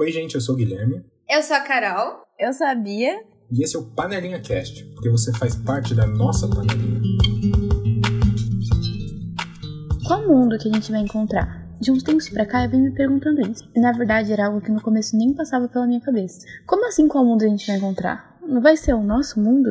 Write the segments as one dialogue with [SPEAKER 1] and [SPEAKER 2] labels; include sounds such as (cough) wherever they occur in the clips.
[SPEAKER 1] Oi, gente, eu sou o Guilherme.
[SPEAKER 2] Eu sou a Carol.
[SPEAKER 3] Eu sabia.
[SPEAKER 1] E esse é o Panelinha Cast, porque você faz parte da nossa panelinha.
[SPEAKER 3] Qual mundo que a gente vai encontrar? De uns tempos pra cá eu venho me perguntando isso. E na verdade era algo que no começo nem passava pela minha cabeça. Como assim qual mundo a gente vai encontrar? Não vai ser o nosso mundo?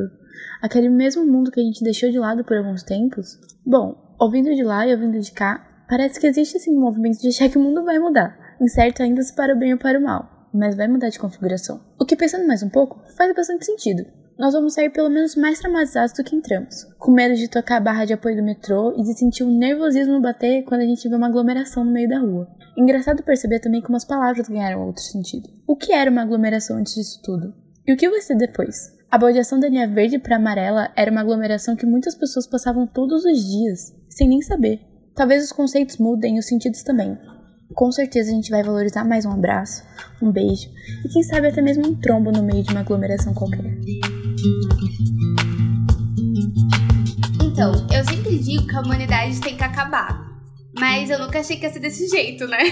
[SPEAKER 3] Aquele mesmo mundo que a gente deixou de lado por alguns tempos? Bom, ouvindo de lá e ouvindo de cá, parece que existe assim um movimento de achar que o mundo vai mudar. Incerto ainda se para o bem ou para o mal, mas vai mudar de configuração. O que pensando mais um pouco, faz bastante sentido. Nós vamos sair pelo menos mais traumatizados do que entramos, com medo de tocar a barra de apoio do metrô e de sentir um nervosismo bater quando a gente vê uma aglomeração no meio da rua. Engraçado perceber também como as palavras ganharam outro sentido. O que era uma aglomeração antes disso tudo? E o que vai ser depois? A baldeação da linha verde para amarela era uma aglomeração que muitas pessoas passavam todos os dias, sem nem saber. Talvez os conceitos mudem e os sentidos também. Com certeza a gente vai valorizar mais um abraço, um beijo e quem sabe até mesmo um trombo no meio de uma aglomeração qualquer.
[SPEAKER 2] Então, eu sempre digo que a humanidade tem que acabar. Mas eu nunca achei que ia ser desse jeito, né? (laughs)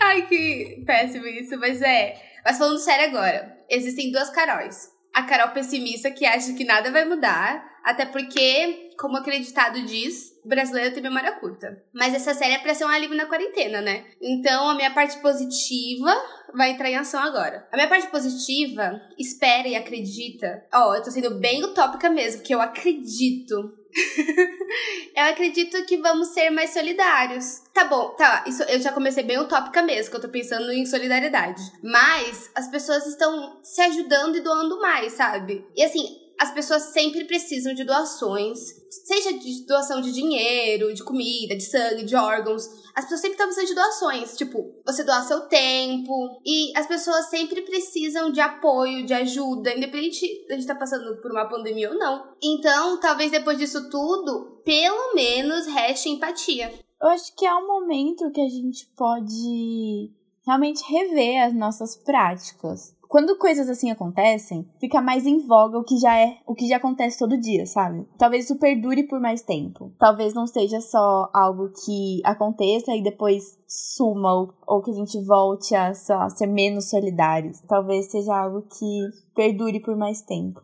[SPEAKER 2] Ai, que péssimo isso, mas é. Mas falando sério agora, existem duas Caróis. A Carol pessimista que acha que nada vai mudar, até porque, como aquele ditado diz, o brasileiro tem memória curta. Mas essa série é pra ser um alívio na quarentena, né? Então a minha parte positiva vai entrar em ação agora. A minha parte positiva, espera e acredita. Ó, oh, eu tô sendo bem utópica mesmo, porque eu acredito (laughs) eu acredito que vamos ser mais solidários. Tá bom, tá. Isso eu já comecei bem utópica mesmo, que eu tô pensando em solidariedade. Mas as pessoas estão se ajudando e doando mais, sabe? E assim, as pessoas sempre precisam de doações, seja de doação de dinheiro, de comida, de sangue, de órgãos. As pessoas sempre estão precisando de doações, tipo, você doar seu tempo. E as pessoas sempre precisam de apoio, de ajuda, independente de a gente estar tá passando por uma pandemia ou não. Então, talvez depois disso tudo, pelo menos reste empatia.
[SPEAKER 3] Eu acho que é um momento que a gente pode realmente rever as nossas práticas quando coisas assim acontecem, fica mais em voga o que já é, o que já acontece todo dia, sabe? Talvez isso perdure por mais tempo. Talvez não seja só algo que aconteça e depois suma ou, ou que a gente volte a, a ser menos solidários. Talvez seja algo que perdure por mais tempo.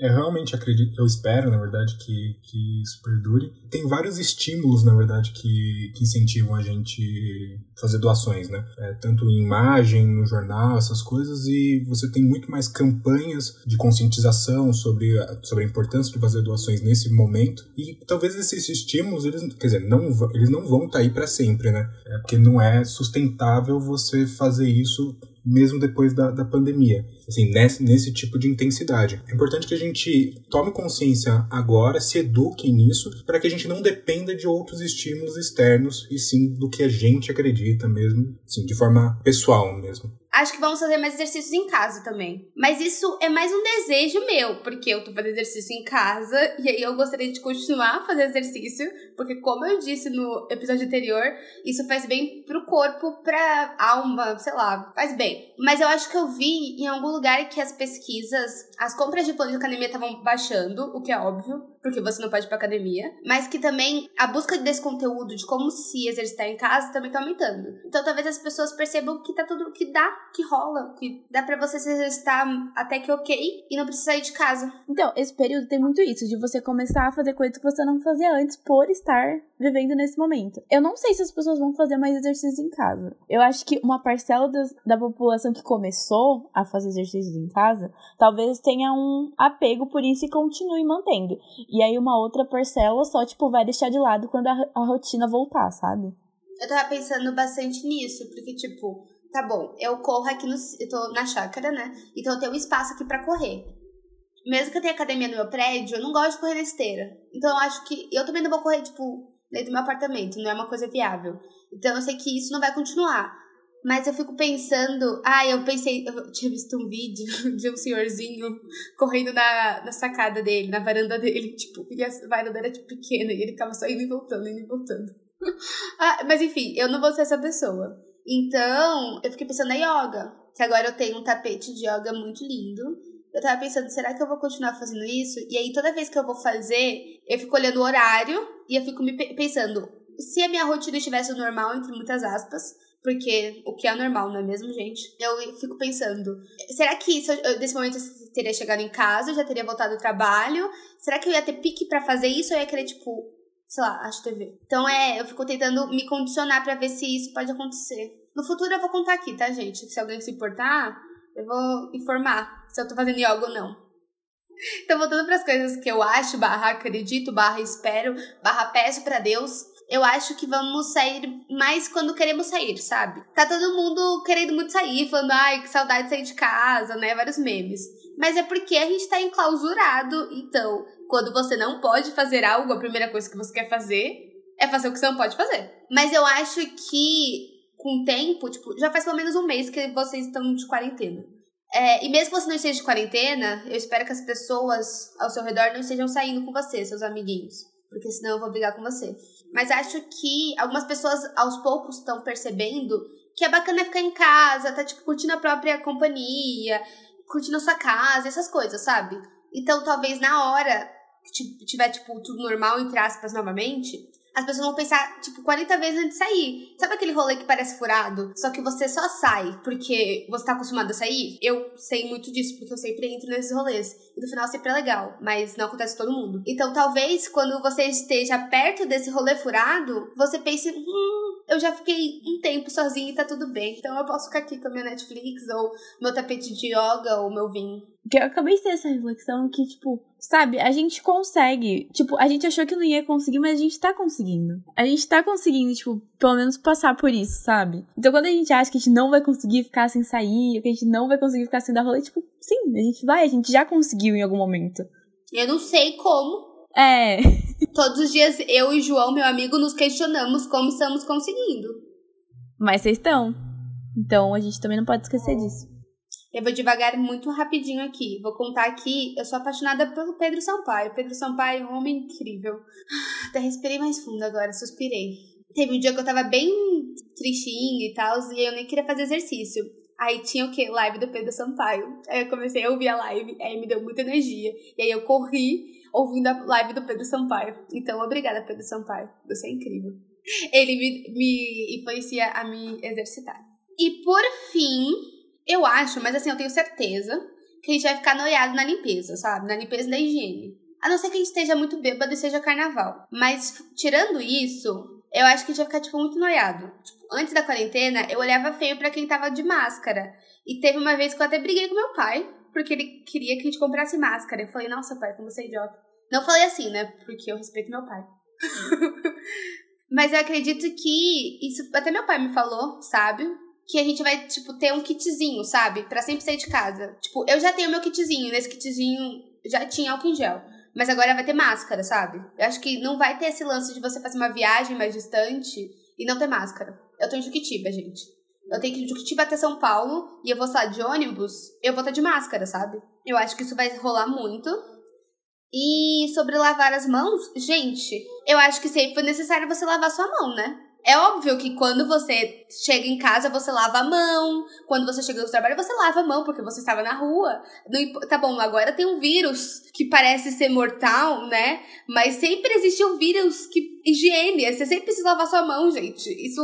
[SPEAKER 1] Eu realmente acredito, eu espero, na verdade, que, que isso perdure. Tem vários estímulos, na verdade, que, que incentivam a gente fazer doações, né? É, tanto em imagem, no jornal, essas coisas, e você tem muito mais campanhas de conscientização sobre a, sobre a importância de fazer doações nesse momento. E talvez esses estímulos, eles, quer dizer, não, eles não vão estar tá aí para sempre, né? É porque não é sustentável você fazer isso mesmo depois da, da pandemia, assim, nesse, nesse tipo de intensidade. É importante que a gente tome consciência agora, se eduque nisso, para que a gente não dependa de outros estímulos externos e sim do que a gente acredita mesmo, assim, de forma pessoal mesmo.
[SPEAKER 2] Acho que vamos fazer mais exercícios em casa também. Mas isso é mais um desejo meu, porque eu tô fazendo exercício em casa e aí eu gostaria de continuar a fazer exercício, porque como eu disse no episódio anterior, isso faz bem pro corpo, pra alma, sei lá, faz bem. Mas eu acho que eu vi em algum lugar que as pesquisas, as compras de plano de academia estavam baixando, o que é óbvio, porque você não pode ir pra academia, mas que também a busca desse conteúdo de como se exercitar em casa também tá aumentando. Então talvez as pessoas percebam que tá tudo que dá que rola, que dá para você se exercitar até que ok e não precisa sair de casa.
[SPEAKER 3] Então, esse período tem muito isso, de você começar a fazer coisas que você não fazia antes por estar vivendo nesse momento. Eu não sei se as pessoas vão fazer mais exercícios em casa. Eu acho que uma parcela das, da população que começou a fazer exercícios em casa, talvez tenha um apego por isso e continue mantendo. E aí uma outra parcela só, tipo, vai deixar de lado quando a, a rotina voltar, sabe?
[SPEAKER 2] Eu tava pensando bastante nisso, porque, tipo, tá bom, eu corro aqui no. Eu tô na chácara, né? Então eu tenho um espaço aqui para correr. Mesmo que eu tenha academia no meu prédio, eu não gosto de correr na esteira. Então eu acho que. Eu também não vou correr, tipo, dentro do meu apartamento, não é uma coisa viável. Então eu sei que isso não vai continuar. Mas eu fico pensando. Ah, eu pensei. Eu tinha visto um vídeo (laughs) de um senhorzinho correndo na, na sacada dele, na varanda dele. (laughs) Tipo, e a varanda era tipo, pequena e ele ficava só indo e voltando, indo e voltando. (laughs) ah, mas enfim, eu não vou ser essa pessoa. Então, eu fiquei pensando na yoga, que agora eu tenho um tapete de yoga muito lindo. Eu tava pensando, será que eu vou continuar fazendo isso? E aí, toda vez que eu vou fazer, eu fico olhando o horário e eu fico me pensando, se a minha rotina estivesse normal, entre muitas aspas, Porque o que é normal, não é mesmo, gente? Eu fico pensando, será que se eu, desse momento eu teria chegado em casa, eu já teria voltado do trabalho? Será que eu ia ter pique para fazer isso ou eu ia querer, tipo, sei lá, acho TV? Então é, eu fico tentando me condicionar para ver se isso pode acontecer. No futuro eu vou contar aqui, tá, gente? Se alguém se importar, eu vou informar se eu tô fazendo yoga ou não. Então, voltando para as coisas que eu acho, barra acredito, barra espero, barra peço para Deus, eu acho que vamos sair mais quando queremos sair, sabe? Tá todo mundo querendo muito sair, falando, ai, que saudade de sair de casa, né? Vários memes. Mas é porque a gente tá enclausurado, então, quando você não pode fazer algo, a primeira coisa que você quer fazer é fazer o que você não pode fazer. Mas eu acho que com o tempo, tipo, já faz pelo menos um mês que vocês estão de quarentena. É, e mesmo que você não esteja de quarentena, eu espero que as pessoas ao seu redor não estejam saindo com você, seus amiguinhos. Porque senão eu vou brigar com você. Mas acho que algumas pessoas aos poucos estão percebendo que é bacana ficar em casa, tá tipo curtindo a própria companhia, curtindo a sua casa, essas coisas, sabe? Então talvez na hora que tiver tipo tudo normal entre aspas novamente, as pessoas vão pensar, tipo, 40 vezes antes de sair. Sabe aquele rolê que parece furado? Só que você só sai porque você tá acostumado a sair? Eu sei muito disso, porque eu sempre entro nesses rolês. E no final sempre é legal, mas não acontece com todo mundo. Então talvez quando você esteja perto desse rolê furado, você pense, hum, eu já fiquei um tempo sozinha e tá tudo bem. Então eu posso ficar aqui com a minha Netflix, ou meu tapete de yoga, ou meu vinho.
[SPEAKER 3] Eu acabei de ter essa reflexão que, tipo, sabe, a gente consegue. Tipo, a gente achou que não ia conseguir, mas a gente tá conseguindo. A gente tá conseguindo, tipo, pelo menos passar por isso, sabe? Então quando a gente acha que a gente não vai conseguir ficar sem sair, que a gente não vai conseguir ficar sem dar rolê, tipo, sim, a gente vai, a gente já conseguiu em algum momento.
[SPEAKER 2] Eu não sei como.
[SPEAKER 3] É.
[SPEAKER 2] Todos os dias eu e João, meu amigo, nos questionamos como estamos conseguindo.
[SPEAKER 3] Mas vocês estão. Então a gente também não pode esquecer disso.
[SPEAKER 2] Eu vou devagar muito rapidinho aqui. Vou contar aqui. Eu sou apaixonada pelo Pedro Sampaio. Pedro Sampaio é um homem incrível. (sighs) Até respirei mais fundo agora, suspirei. Teve um dia que eu tava bem tristinha e tal, e eu nem queria fazer exercício. Aí tinha o quê? Live do Pedro Sampaio. Aí eu comecei a ouvir a live, aí me deu muita energia. E aí eu corri ouvindo a live do Pedro Sampaio. Então, obrigada, Pedro Sampaio. Você é incrível. Ele me, me influencia a me exercitar. E por fim, eu acho, mas assim, eu tenho certeza que a gente vai ficar noiado na limpeza, sabe? Na limpeza da higiene. A não ser que a gente esteja muito bêbado e seja carnaval. Mas, tirando isso, eu acho que a gente vai ficar, tipo, muito noiado. Tipo, antes da quarentena, eu olhava feio para quem tava de máscara. E teve uma vez que eu até briguei com meu pai, porque ele queria que a gente comprasse máscara. Eu falei, nossa, pai, como você é idiota. Não falei assim, né? Porque eu respeito meu pai. (laughs) Mas eu acredito que isso. Até meu pai me falou, sabe? que a gente vai, tipo, ter um kitzinho, sabe? Pra sempre sair de casa. Tipo, eu já tenho meu kitzinho. Nesse kitzinho já tinha álcool em gel. Mas agora vai ter máscara, sabe? Eu acho que não vai ter esse lance de você fazer uma viagem mais distante e não ter máscara. Eu tô em Juquitiba, gente. Eu tenho que ir de Juquitiba até São Paulo e eu vou estar de ônibus eu vou estar de máscara, sabe? Eu acho que isso vai rolar muito. E sobre lavar as mãos, gente, eu acho que sempre foi necessário você lavar sua mão, né? É óbvio que quando você chega em casa, você lava a mão. Quando você chega no trabalho, você lava a mão, porque você estava na rua. Tá bom, agora tem um vírus que parece ser mortal, né? Mas sempre existe um vírus que. Higiene. Você sempre precisa lavar sua mão, gente. Isso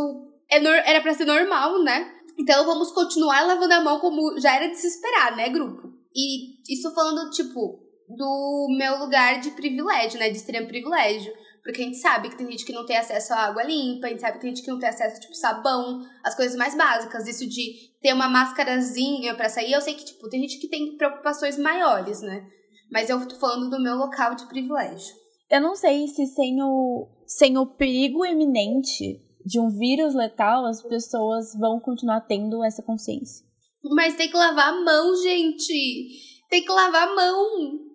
[SPEAKER 2] é, era para ser normal, né? Então vamos continuar lavando a mão como já era de se esperar, né, grupo? E isso falando, tipo, do meu lugar de privilégio, né? De extremo privilégio. Porque a gente sabe que tem gente que não tem acesso à água limpa, a gente sabe que tem gente que não tem acesso, tipo, sabão, as coisas mais básicas. Isso de ter uma máscarazinha para sair, eu sei que, tipo, tem gente que tem preocupações maiores, né? Mas eu tô falando do meu local de privilégio.
[SPEAKER 3] Eu não sei se sem o, sem o perigo iminente de um vírus letal, as pessoas vão continuar tendo essa consciência.
[SPEAKER 2] Mas tem que lavar a mão, gente! Tem que lavar a mão!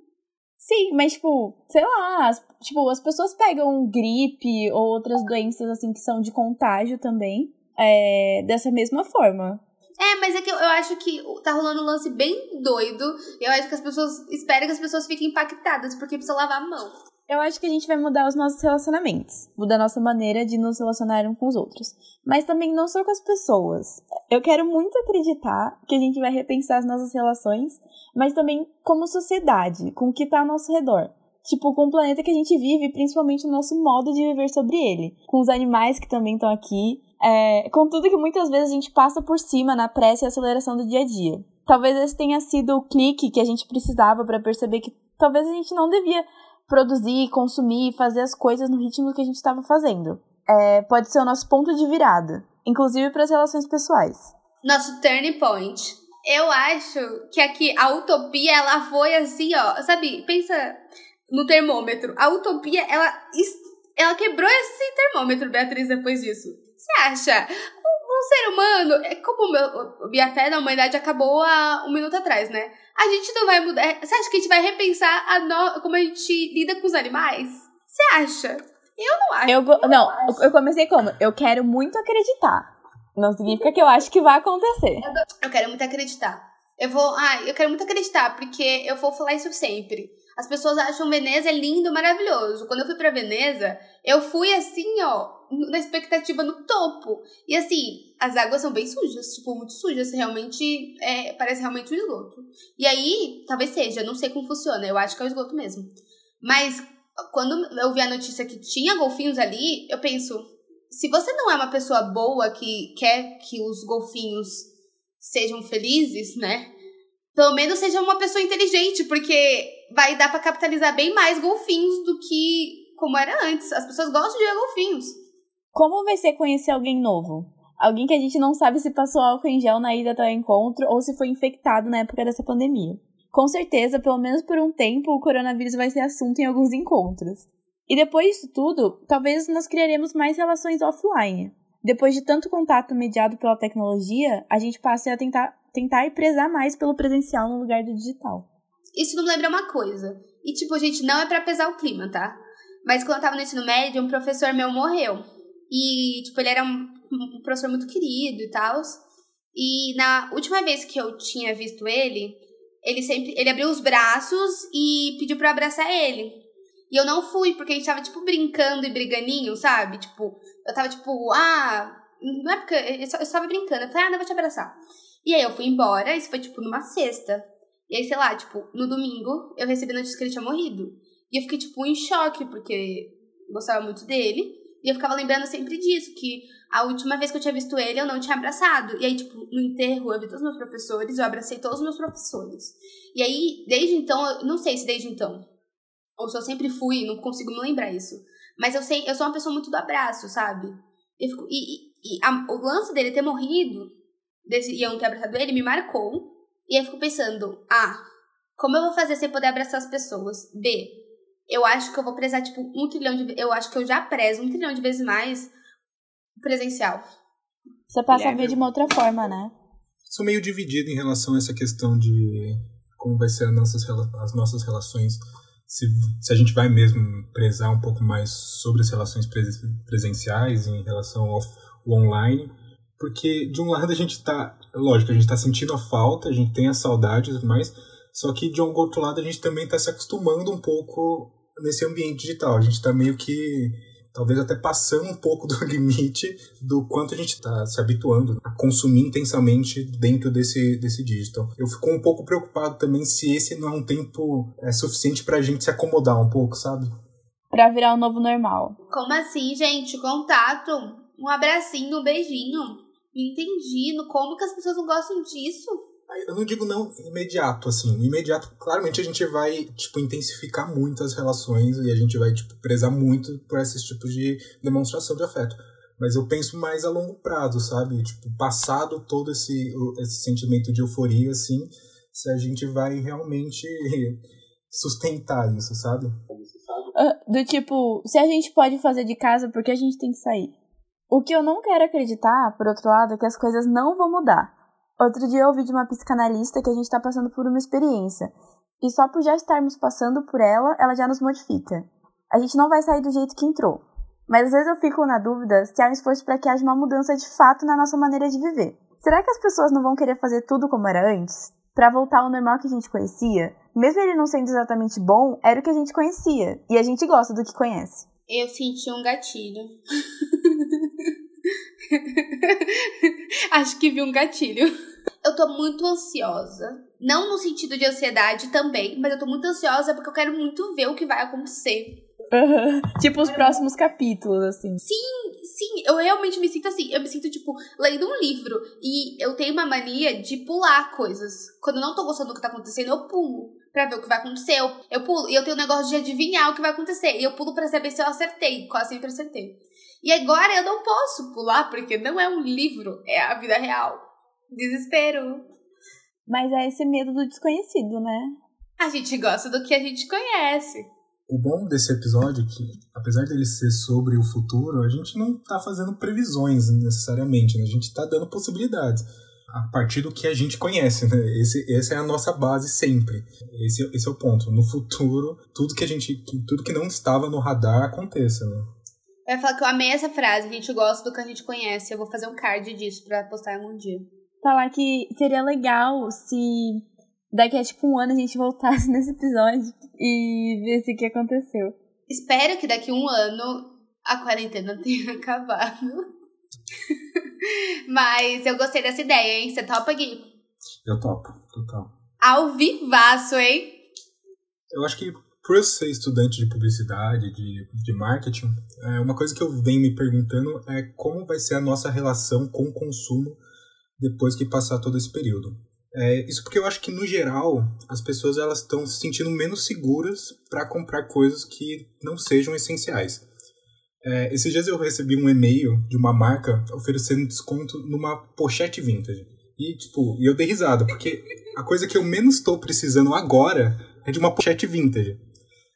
[SPEAKER 3] Sim, mas tipo, sei lá, as, tipo, as pessoas pegam gripe ou outras doenças assim que são de contágio também, é, dessa mesma forma.
[SPEAKER 2] É, mas é que eu, eu acho que tá rolando um lance bem doido. E eu acho que as pessoas. Espero que as pessoas fiquem impactadas, porque precisa lavar a mão.
[SPEAKER 3] Eu acho que a gente vai mudar os nossos relacionamentos, mudar a nossa maneira de nos relacionar um com os outros. Mas também não só com as pessoas. Eu quero muito acreditar que a gente vai repensar as nossas relações, mas também como sociedade, com o que está ao nosso redor. Tipo, com o planeta que a gente vive, principalmente o nosso modo de viver sobre ele. Com os animais que também estão aqui. É, contudo que muitas vezes a gente passa por cima na pressa e aceleração do dia a dia. Talvez esse tenha sido o clique que a gente precisava para perceber que talvez a gente não devia produzir, consumir, fazer as coisas no ritmo que a gente estava fazendo. É, pode ser o nosso ponto de virada, inclusive para as relações pessoais.
[SPEAKER 2] Nosso turning point. Eu acho que aqui a utopia ela foi assim, ó, sabe? Pensa no termômetro. A utopia ela ela quebrou esse termômetro, Beatriz, depois disso. Você acha? Um, ser humano, é como meu, minha fé na humanidade acabou há um minuto atrás, né? A gente não vai mudar. Você acha que a gente vai repensar a no, como a gente lida com os animais? Você acha? Eu não acho.
[SPEAKER 3] Eu, eu não, acho. eu comecei como? Eu quero muito acreditar. Não significa que eu acho que vai acontecer.
[SPEAKER 2] Eu quero muito acreditar. Eu vou. Ah, eu quero muito acreditar, porque eu vou falar isso sempre. As pessoas acham Veneza lindo, maravilhoso. Quando eu fui pra Veneza, eu fui assim, ó, na expectativa no topo. E assim, as águas são bem sujas, tipo, muito sujas. Realmente, é, parece realmente um esgoto. E aí, talvez seja, não sei como funciona. Eu acho que é o esgoto mesmo. Mas quando eu vi a notícia que tinha golfinhos ali, eu penso, se você não é uma pessoa boa que quer que os golfinhos sejam felizes, né? Pelo menos seja uma pessoa inteligente, porque vai dar para capitalizar bem mais golfinhos do que como era antes. As pessoas gostam de ver golfinhos.
[SPEAKER 3] Como vai ser conhecer alguém novo? Alguém que a gente não sabe se passou álcool em gel na ida até o encontro ou se foi infectado na época dessa pandemia. Com certeza, pelo menos por um tempo, o coronavírus vai ser assunto em alguns encontros. E depois disso tudo, talvez nós criaremos mais relações offline. Depois de tanto contato mediado pela tecnologia, a gente passe a tentar, tentar e prezar mais pelo presencial no lugar do digital.
[SPEAKER 2] Isso não lembra uma coisa. E, tipo, gente, não é para pesar o clima, tá? Mas quando eu tava no ensino médio, um professor meu morreu. E, tipo, ele era um, um professor muito querido e tal. E na última vez que eu tinha visto ele, ele sempre. Ele abriu os braços e pediu pra abraçar ele. E eu não fui, porque a gente tava, tipo, brincando e briganinho, sabe? Tipo, eu tava, tipo, ah, não é porque. Eu só, eu só tava brincando. Eu falei, ah, não, vou te abraçar. E aí eu fui embora, isso foi, tipo, numa sexta. E aí, sei lá, tipo, no domingo, eu recebi a notícia que ele tinha morrido. E eu fiquei, tipo, em choque, porque gostava muito dele. E eu ficava lembrando sempre disso, que a última vez que eu tinha visto ele, eu não tinha abraçado. E aí, tipo, no enterro, eu vi todos os meus professores, eu abracei todos os meus professores. E aí, desde então, eu não sei se desde então, ou se eu sempre fui, não consigo me lembrar isso. Mas eu sei, eu sou uma pessoa muito do abraço, sabe? Fico, e, e, a, o lance dele ter morrido, desse, e eu não ter abraçado ele, me marcou. E aí eu fico pensando, A, como eu vou fazer sem poder abraçar as pessoas? B, eu acho que eu vou prezar, tipo, um trilhão de Eu acho que eu já prezo um trilhão de vezes mais presencial.
[SPEAKER 3] Você passa a ver de uma outra forma, né?
[SPEAKER 1] Sou meio dividido em relação a essa questão de como vai ser as nossas, as nossas relações se, se a gente vai mesmo prezar um pouco mais sobre as relações presenciais em relação ao, ao online, porque de um lado a gente está, lógico, a gente está sentindo a falta, a gente tem a saudade e tudo mais, só que de um outro lado a gente também está se acostumando um pouco nesse ambiente digital, a gente está meio que talvez até passando um pouco (laughs) do limite do quanto a gente está se habituando a consumir intensamente dentro desse, desse digital. Eu fico um pouco preocupado também se esse não é um tempo é, suficiente para a gente se acomodar um pouco, sabe?
[SPEAKER 3] Para virar o um novo normal.
[SPEAKER 2] Como assim, gente? Contato, um abracinho, um beijinho. Entendi. Como que as pessoas não gostam disso?
[SPEAKER 1] Eu não digo não imediato, assim. Imediato, claramente a gente vai, tipo, intensificar muito as relações e a gente vai, tipo, prezar muito por esses tipos de demonstração de afeto. Mas eu penso mais a longo prazo, sabe? Tipo, passado todo esse, esse sentimento de euforia, assim, se a gente vai realmente (laughs) sustentar isso, sabe?
[SPEAKER 3] Uh, do tipo, se a gente pode fazer de casa, por que a gente tem que sair? O que eu não quero acreditar, por outro lado, é que as coisas não vão mudar. Outro dia eu ouvi de uma psicanalista que a gente está passando por uma experiência. E só por já estarmos passando por ela, ela já nos modifica. A gente não vai sair do jeito que entrou. Mas às vezes eu fico na dúvida se há um esforço para que haja uma mudança de fato na nossa maneira de viver. Será que as pessoas não vão querer fazer tudo como era antes? Para voltar ao normal que a gente conhecia? Mesmo ele não sendo exatamente bom, era o que a gente conhecia. E a gente gosta do que conhece.
[SPEAKER 2] Eu senti um gatilho. (laughs) Acho que vi um gatilho. (laughs) Eu tô muito ansiosa. Não no sentido de ansiedade também, mas eu tô muito ansiosa porque eu quero muito ver o que vai acontecer.
[SPEAKER 3] Uhum. Tipo os próximos capítulos, assim.
[SPEAKER 2] Sim, sim, eu realmente me sinto assim. Eu me sinto, tipo, lendo um livro. E eu tenho uma mania de pular coisas. Quando eu não tô gostando do que tá acontecendo, eu pulo pra ver o que vai acontecer. Eu, eu pulo. E eu tenho um negócio de adivinhar o que vai acontecer. E eu pulo pra saber se eu acertei. Quase sempre acertei. E agora eu não posso pular, porque não é um livro, é a vida real. Desespero.
[SPEAKER 3] Mas é esse medo do desconhecido, né?
[SPEAKER 2] A gente gosta do que a gente conhece.
[SPEAKER 1] O bom desse episódio é que, apesar dele ser sobre o futuro, a gente não tá fazendo previsões necessariamente, né? A gente tá dando possibilidades a partir do que a gente conhece, né? Esse, essa é a nossa base sempre. Esse, esse é o ponto. No futuro, tudo que a gente, tudo que não estava no radar aconteça, né?
[SPEAKER 2] Eu ia falar que eu amei essa frase, a gente gosta do que a gente conhece. Eu vou fazer um card disso pra postar em algum dia.
[SPEAKER 3] Falar que seria legal se daqui a tipo um ano a gente voltasse (laughs) nesse episódio e visse o que aconteceu.
[SPEAKER 2] Espero que daqui a um ano a quarentena (laughs) tenha acabado. (laughs) Mas eu gostei dessa ideia, hein? Você topa, Gui?
[SPEAKER 1] Eu topo, total.
[SPEAKER 2] Ao vivaço, hein?
[SPEAKER 1] Eu acho que por eu ser estudante de publicidade, de, de marketing, é, uma coisa que eu venho me perguntando é como vai ser a nossa relação com o consumo depois que passar todo esse período. É, isso porque eu acho que, no geral, as pessoas elas estão se sentindo menos seguras para comprar coisas que não sejam essenciais. É, esses dias eu recebi um e-mail de uma marca oferecendo desconto numa pochete vintage. E, tipo, eu dei risada, porque a coisa que eu menos estou precisando agora é de uma pochete vintage.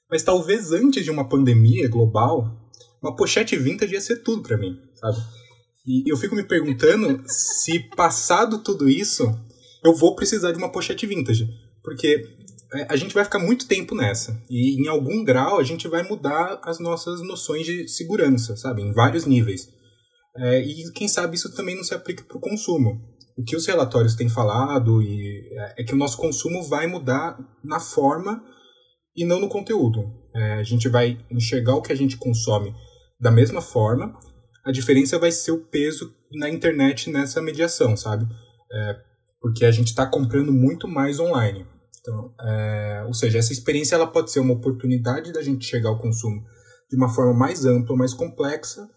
[SPEAKER 1] Mas talvez antes de uma pandemia global, uma pochete vintage ia ser tudo para mim, sabe? E eu fico me perguntando se passado tudo isso, eu vou precisar de uma pochete vintage. Porque é, a gente vai ficar muito tempo nessa. E em algum grau a gente vai mudar as nossas noções de segurança, sabe? Em vários níveis. É, e quem sabe isso também não se aplica para o consumo. O que os relatórios têm falado e, é, é que o nosso consumo vai mudar na forma e não no conteúdo. É, a gente vai enxergar o que a gente consome da mesma forma. A diferença vai ser o peso na internet nessa mediação, sabe? É, porque a gente está comprando muito mais online. Então, é, ou seja, essa experiência ela pode ser uma oportunidade da gente chegar ao consumo de uma forma mais ampla, mais complexa,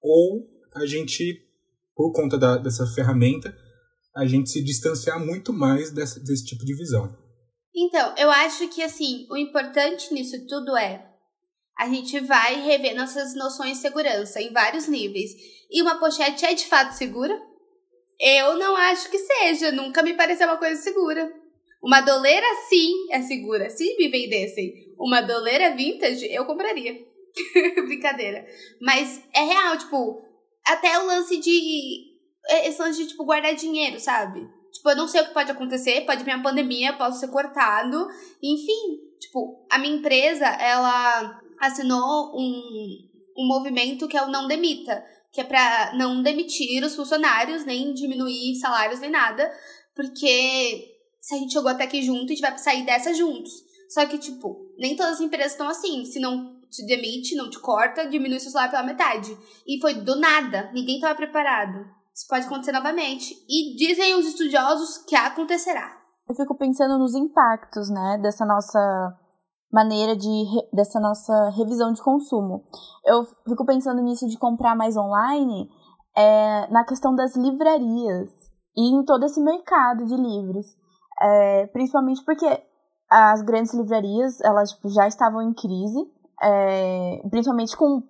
[SPEAKER 1] ou a gente, por conta da, dessa ferramenta, a gente se distanciar muito mais dessa, desse tipo de visão.
[SPEAKER 2] Então, eu acho que assim, o importante nisso tudo é a gente vai rever nossas noções de segurança em vários níveis. E uma pochete é de fato segura? Eu não acho que seja, nunca me pareceu uma coisa segura. Uma doleira, sim, é segura. Se me vendessem uma doleira vintage, eu compraria. (laughs) Brincadeira. Mas é real, tipo, até o lance de. Esse lance de, tipo, guardar dinheiro, sabe? Tipo, eu não sei o que pode acontecer, pode vir uma pandemia, posso ser cortado. Enfim, tipo, a minha empresa, ela assinou um, um movimento que é o Não Demita, que é pra não demitir os funcionários, nem diminuir salários, nem nada, porque se a gente chegou até aqui junto, a gente vai sair dessa juntos. Só que, tipo, nem todas as empresas estão assim. Se não te demite, não te corta, diminui seu salário pela metade. E foi do nada. Ninguém estava preparado. Isso pode acontecer novamente. E dizem os estudiosos que acontecerá.
[SPEAKER 3] Eu fico pensando nos impactos, né, dessa nossa maneira de dessa nossa revisão de consumo. Eu fico pensando nisso de comprar mais online, é, na questão das livrarias e em todo esse mercado de livros. É, principalmente porque as grandes livrarias, elas tipo, já estavam em crise, é, principalmente com,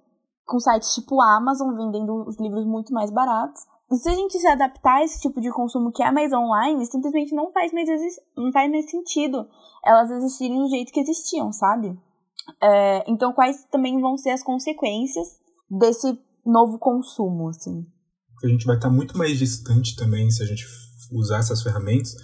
[SPEAKER 3] com sites tipo Amazon vendendo os livros muito mais baratos. Se a gente se adaptar a esse tipo de consumo que é mais online, simplesmente não faz mais, não faz mais sentido elas existirem do jeito que existiam, sabe? É, então, quais também vão ser as consequências desse novo consumo, assim?
[SPEAKER 1] A gente vai estar muito mais distante também se a gente usar essas ferramentas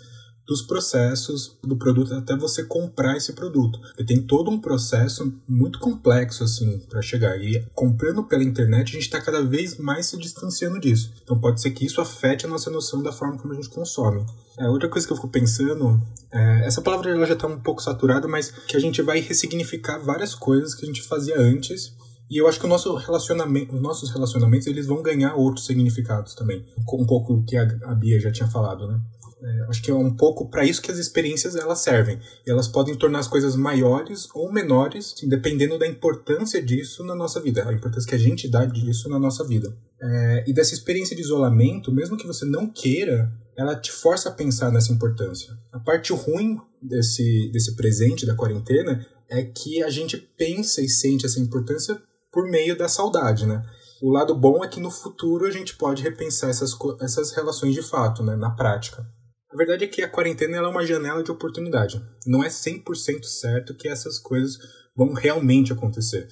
[SPEAKER 1] dos processos do produto até você comprar esse produto. E tem todo um processo muito complexo assim para chegar. E comprando pela internet a gente está cada vez mais se distanciando disso. Então pode ser que isso afete a nossa noção da forma como a gente consome. É, outra coisa que eu fico pensando, é, essa palavra ela já está um pouco saturada, mas que a gente vai ressignificar várias coisas que a gente fazia antes e eu acho que o nosso relacionamento, os nossos relacionamentos eles vão ganhar outros significados também. Um pouco o que a Bia já tinha falado, né? É, acho que é um pouco para isso que as experiências elas servem. E elas podem tornar as coisas maiores ou menores, dependendo da importância disso na nossa vida, a importância que a gente dá disso na nossa vida. É, e dessa experiência de isolamento, mesmo que você não queira, ela te força a pensar nessa importância. A parte ruim desse, desse presente da quarentena é que a gente pensa e sente essa importância por meio da saudade, né? O lado bom é que no futuro a gente pode repensar essas, essas relações de fato, né, na prática. A verdade é que a quarentena é uma janela de oportunidade. Não é 100% certo que essas coisas vão realmente acontecer.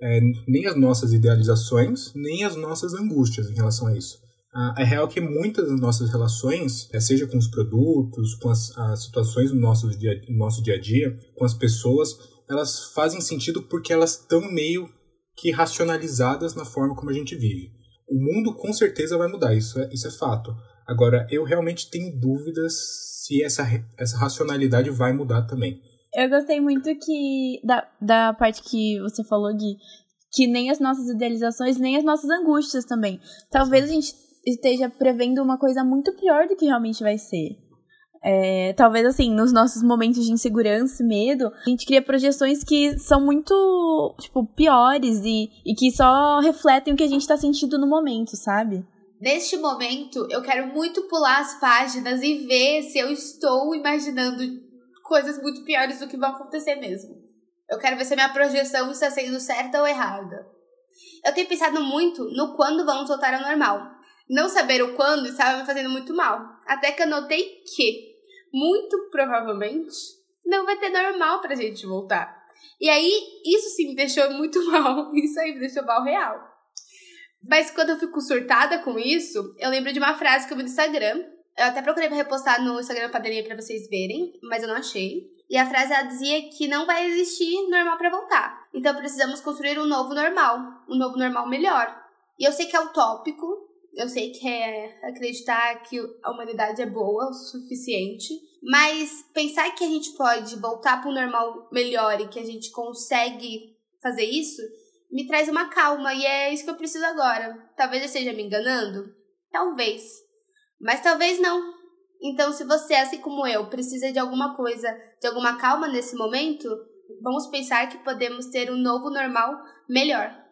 [SPEAKER 1] É, nem as nossas idealizações, nem as nossas angústias em relação a isso. É real que muitas das nossas relações, é, seja com os produtos, com as, as situações no nosso, dia, no nosso dia a dia, com as pessoas, elas fazem sentido porque elas estão meio que racionalizadas na forma como a gente vive. O mundo com certeza vai mudar, isso é, isso é fato. Agora, eu realmente tenho dúvidas se essa, essa racionalidade vai mudar também.
[SPEAKER 3] Eu gostei muito que da, da parte que você falou de que nem as nossas idealizações, nem as nossas angústias também. Talvez a gente esteja prevendo uma coisa muito pior do que realmente vai ser. É, talvez assim, nos nossos momentos de insegurança e medo, a gente cria projeções que são muito, tipo, piores e, e que só refletem o que a gente tá sentindo no momento, sabe?
[SPEAKER 2] Neste momento, eu quero muito pular as páginas e ver se eu estou imaginando coisas muito piores do que vão acontecer mesmo. Eu quero ver se a minha projeção está sendo certa ou errada. Eu tenho pensado muito no quando vamos voltar ao normal. Não saber o quando estava me fazendo muito mal. Até que eu notei que muito provavelmente não vai ter normal pra gente voltar. E aí, isso sim me deixou muito (laughs) mal. Isso aí me deixou mal real. Mas quando eu fico surtada com isso, eu lembro de uma frase que eu vi no Instagram. Eu até procurei repostar no Instagram Padaria pra vocês verem, mas eu não achei. E a frase ela dizia que não vai existir normal para voltar. Então precisamos construir um novo normal, um novo normal melhor. E eu sei que é utópico, eu sei que é acreditar que a humanidade é boa o suficiente, mas pensar que a gente pode voltar para o normal melhor e que a gente consegue fazer isso me traz uma calma e é isso que eu preciso agora. Talvez eu esteja me enganando, talvez, mas talvez não. Então, se você, assim como eu, precisa de alguma coisa, de alguma calma nesse momento, vamos pensar que podemos ter um novo normal melhor.